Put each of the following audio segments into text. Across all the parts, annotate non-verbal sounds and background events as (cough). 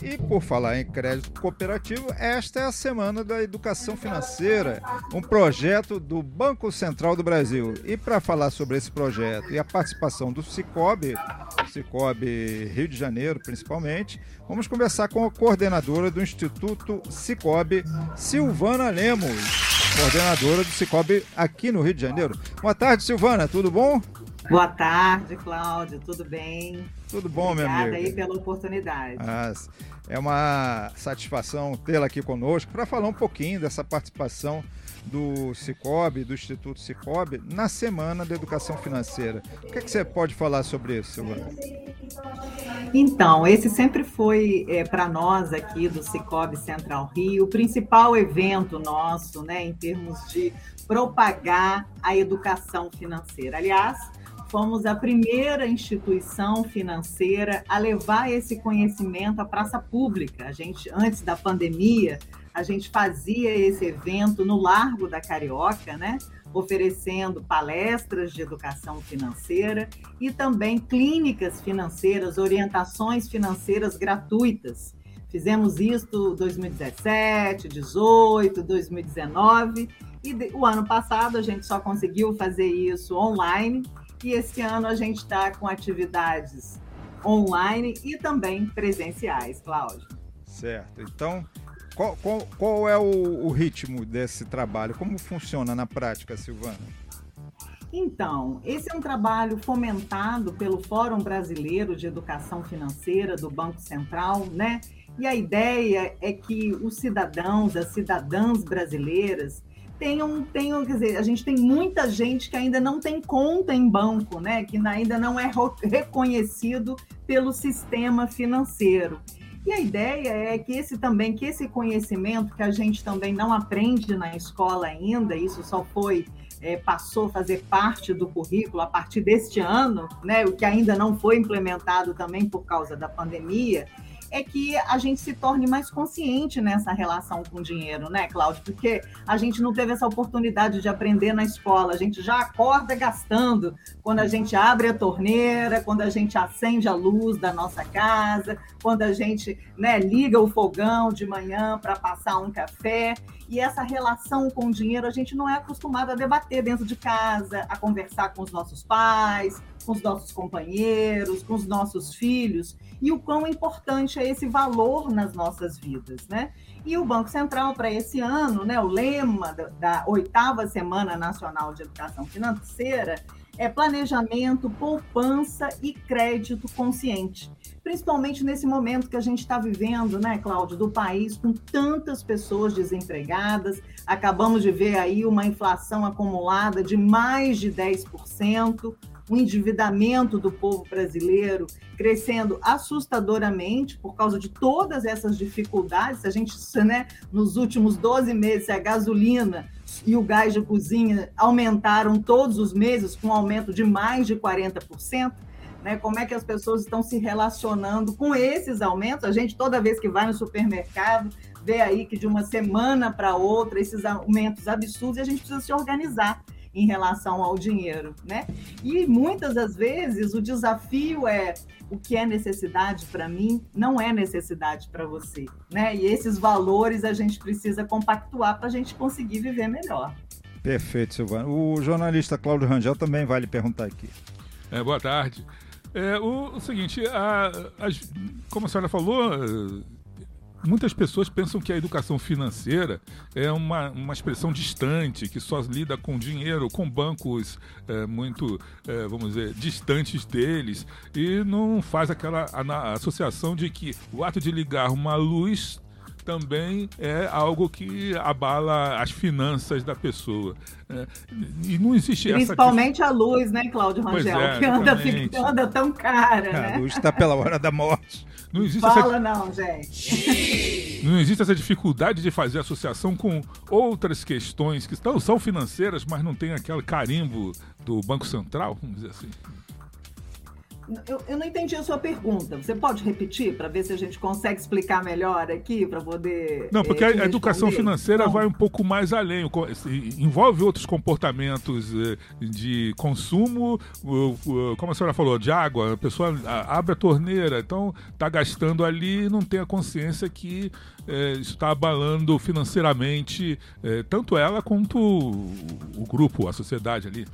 E por falar em crédito cooperativo, esta é a Semana da Educação Financeira, um projeto do Banco Central do Brasil. E para falar sobre esse projeto e a participação do Cicobi, Cicobi Rio de Janeiro principalmente, vamos conversar com a coordenadora do Instituto Cicobi, Silvana Lemos, coordenadora do Cicobi aqui no Rio de Janeiro. Boa tarde, Silvana, tudo bom? Boa tarde, Cláudio, tudo bem? Tudo bom, Obrigada meu amigo? aí pela oportunidade. Ah, é uma satisfação tê-la aqui conosco para falar um pouquinho dessa participação do Cicobi, do Instituto Cicobi, na Semana da Educação Financeira. O que, é que você pode falar sobre isso, Silvana? Então, esse sempre foi é, para nós aqui do Cicobi Central Rio o principal evento nosso, né, em termos de propagar a educação financeira. Aliás, fomos a primeira instituição financeira a levar esse conhecimento à praça pública. A gente, antes da pandemia, a gente fazia esse evento no Largo da Carioca, né? oferecendo palestras de educação financeira e também clínicas financeiras, orientações financeiras gratuitas. Fizemos isso 2017, 18, 2019 e o ano passado a gente só conseguiu fazer isso online e esse ano a gente está com atividades online e também presenciais, Cláudio. Certo. Então, qual, qual, qual é o, o, ritmo desse trabalho? Como funciona na prática, Silvana? Então, esse é um trabalho fomentado pelo Fórum Brasileiro de Educação Financeira do Banco Central, né? E a ideia é que os cidadãos, as cidadãs brasileiras, tenham, tenham, quer dizer, a gente tem muita gente que ainda não tem conta em banco, né? Que ainda não é reconhecido pelo sistema financeiro. E a ideia é que esse também, que esse conhecimento que a gente também não aprende na escola ainda, isso só foi é, passou a fazer parte do currículo a partir deste ano, né? O que ainda não foi implementado também por causa da pandemia, é que a gente se torne mais consciente nessa relação com o dinheiro, né, Cláudio? Porque a gente não teve essa oportunidade de aprender na escola, a gente já acorda gastando quando a gente abre a torneira, quando a gente acende a luz da nossa casa, quando a gente né, liga o fogão de manhã para passar um café. E essa relação com o dinheiro a gente não é acostumado a debater dentro de casa, a conversar com os nossos pais, com os nossos companheiros, com os nossos filhos, e o quão importante é esse valor nas nossas vidas, né? E o Banco Central, para esse ano, né, o lema da, oitava Semana Nacional de Educação Financeira é planejamento, poupança e crédito consciente. Principalmente nesse momento que a gente está vivendo, né, Cláudio, do país com tantas pessoas desempregadas. Acabamos de ver aí uma inflação acumulada de mais de 10%, o endividamento do povo brasileiro crescendo assustadoramente por causa de todas essas dificuldades. A gente, né, nos últimos 12 meses, a gasolina e o gás de cozinha aumentaram todos os meses, com um aumento de mais de 40%. Né, como é que as pessoas estão se relacionando com esses aumentos? A gente, toda vez que vai no supermercado, vê aí que de uma semana para outra, esses aumentos absurdos, e a gente precisa se organizar em relação ao dinheiro, né? E muitas das vezes o desafio é o que é necessidade para mim não é necessidade para você, né? E esses valores a gente precisa compactuar para a gente conseguir viver melhor. Perfeito, Silvana. O jornalista Cláudio Rangel também vai lhe perguntar aqui. É, boa tarde. É, o, o seguinte, a, a, como a senhora falou, muitas pessoas pensam que a educação financeira é uma, uma expressão distante, que só lida com dinheiro, com bancos é, muito, é, vamos dizer, distantes deles, e não faz aquela associação de que o ato de ligar uma luz também é algo que abala as finanças da pessoa. É, e não existe Principalmente essa... a luz, né, Cláudio Rangel? É, que anda, anda, tão cara, a né? Luz está pela hora da morte. Não existe Fala essa... não, gente. Não existe essa dificuldade de fazer associação com outras questões que estão, são financeiras, mas não tem aquele carimbo do Banco Central, vamos dizer assim. Eu, eu, não entendi a sua pergunta. Você pode repetir para ver se a gente consegue explicar melhor aqui para poder. Não, porque eh, a educação financeira vai um pouco mais além, envolve outros comportamentos eh, de consumo, como a senhora falou, de água. A pessoa abre a torneira, então está gastando ali e não tem a consciência que eh, isso está abalando financeiramente tanto ela quanto o, o grupo, a sociedade ali.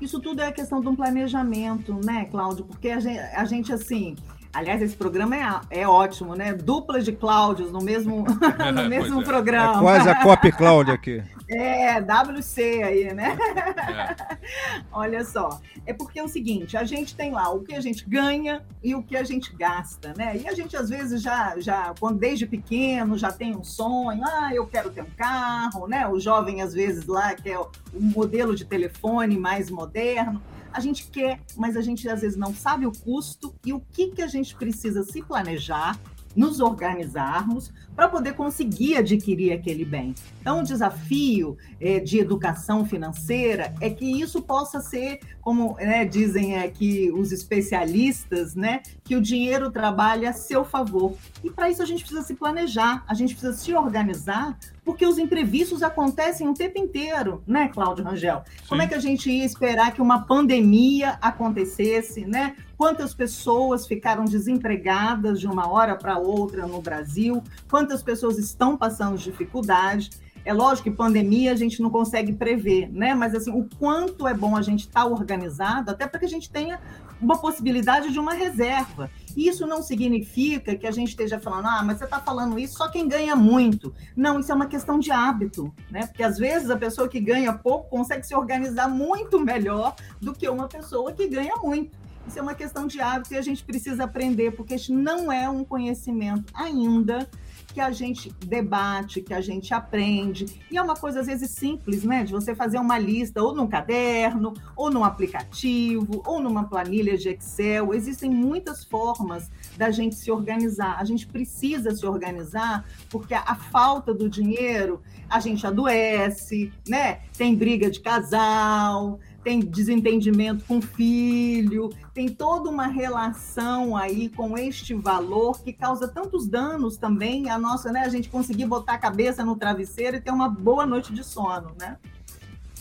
Isso tudo é questão de um planejamento, né, Cláudio? Porque a gente, a gente assim, Aliás, esse programa é, é ótimo, né? Dupla de Cláudios no mesmo, (laughs) (laughs) no mesmo é. programa. É quase a Cop Cláudia aqui. (laughs) É, WC aí, né? É. Olha só. É porque é o seguinte, a gente tem lá o que a gente ganha e o que a gente gasta, né? E a gente, às vezes, já, já quando desde pequeno, já tem um sonho, ah, eu quero ter um carro, né? O jovem, às vezes, lá quer o modelo de telefone mais moderno a gente quer, mas a gente às vezes não sabe o custo e o que, que a gente precisa se planejar, nos organizarmos para poder conseguir adquirir aquele bem. Então, o desafio é, de educação financeira é que isso possa ser, como né, dizem aqui os especialistas, né, que o dinheiro trabalha a seu favor. E para isso a gente precisa se planejar, a gente precisa se organizar, porque os imprevistos acontecem o tempo inteiro, né, Cláudio Rangel? Sim. Como é que a gente ia esperar que uma pandemia acontecesse, né? Quantas pessoas ficaram desempregadas de uma hora para outra no Brasil? Quantas pessoas estão passando dificuldade? É lógico que pandemia a gente não consegue prever, né? Mas assim, o quanto é bom a gente estar tá organizado, até para que a gente tenha uma possibilidade de uma reserva. Isso não significa que a gente esteja falando, ah, mas você está falando isso só quem ganha muito. Não, isso é uma questão de hábito, né? Porque às vezes a pessoa que ganha pouco consegue se organizar muito melhor do que uma pessoa que ganha muito. Isso é uma questão de hábito e a gente precisa aprender, porque isso não é um conhecimento ainda que a gente debate, que a gente aprende. E é uma coisa, às vezes, simples, né? De você fazer uma lista ou num caderno, ou num aplicativo, ou numa planilha de Excel. Existem muitas formas da gente se organizar. A gente precisa se organizar porque a falta do dinheiro, a gente adoece, né? Tem briga de casal, tem desentendimento com filho, tem toda uma relação aí com este valor que causa tantos danos também a nossa, né, a gente conseguir botar a cabeça no travesseiro e ter uma boa noite de sono, né?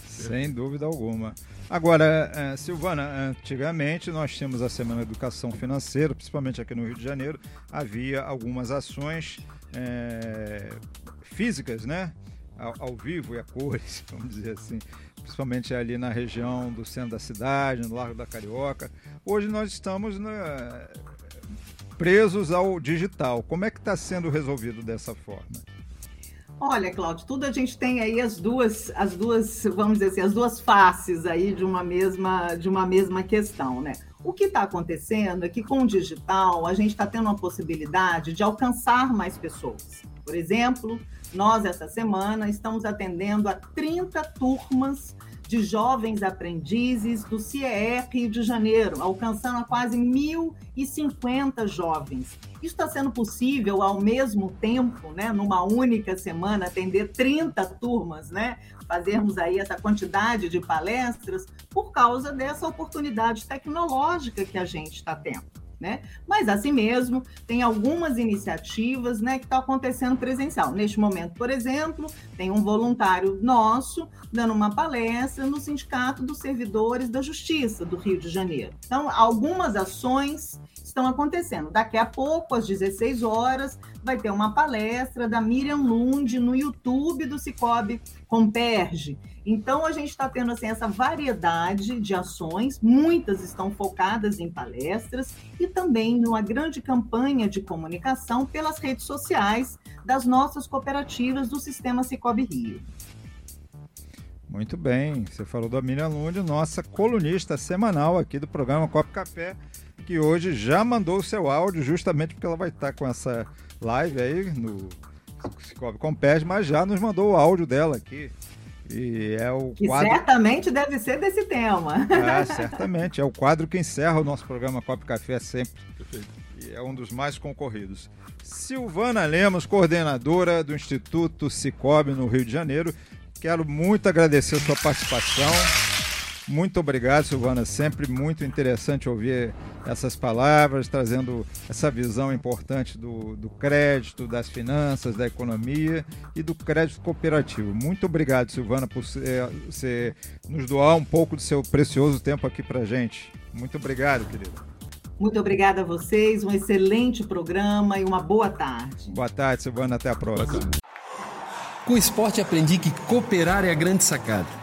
Sem dúvida alguma. Agora, eh, Silvana, antigamente nós tínhamos a Semana de Educação Financeira, principalmente aqui no Rio de Janeiro, havia algumas ações é, físicas, né? Ao, ao, vivo e a cores, (laughs) vamos dizer assim principalmente ali na região do centro da cidade, no Largo da Carioca. Hoje nós estamos né, presos ao digital. Como é que está sendo resolvido dessa forma? Olha, Cláudio, tudo a gente tem aí as duas, as duas, vamos dizer assim, as duas faces aí de uma mesma, de uma mesma questão, né? O que está acontecendo é que com o digital a gente está tendo a possibilidade de alcançar mais pessoas. Por exemplo, nós, essa semana, estamos atendendo a 30 turmas de jovens aprendizes do CIER Rio de Janeiro, alcançando a quase 1.050 jovens. Isso está sendo possível ao mesmo tempo, né, numa única semana, atender 30 turmas, né, fazermos aí essa quantidade de palestras, por causa dessa oportunidade tecnológica que a gente está tendo né? Mas assim mesmo, tem algumas iniciativas, né, que estão tá acontecendo presencial. Neste momento, por exemplo, tem um voluntário nosso dando uma palestra no Sindicato dos Servidores da Justiça do Rio de Janeiro. Então, algumas ações estão acontecendo. Daqui a pouco, às 16 horas, vai ter uma palestra da Miriam Lund no YouTube do Cicobi Comperge. Então, a gente está tendo assim, essa variedade de ações, muitas estão focadas em palestras e também numa grande campanha de comunicação pelas redes sociais das nossas cooperativas do Sistema Cicobi Rio. Muito bem, você falou da Miriam Lund, nossa colunista semanal aqui do programa Copo Café, que hoje já mandou o seu áudio, justamente porque ela vai estar com essa live aí no Cicobi Compés, mas já nos mandou o áudio dela aqui. E é o que quadro... certamente deve ser desse tema. É, certamente. É o quadro que encerra o nosso programa Copo Café sempre. Perfeito. E é um dos mais concorridos. Silvana Lemos, coordenadora do Instituto Cicobi no Rio de Janeiro. Quero muito agradecer a sua participação. Muito obrigado, Silvana. Sempre muito interessante ouvir essas palavras, trazendo essa visão importante do, do crédito, das finanças, da economia e do crédito cooperativo. Muito obrigado, Silvana, por ser, nos doar um pouco do seu precioso tempo aqui para gente. Muito obrigado, querida. Muito obrigada a vocês, um excelente programa e uma boa tarde. Boa tarde, Silvana. Até a próxima. Com o esporte aprendi que cooperar é a grande sacada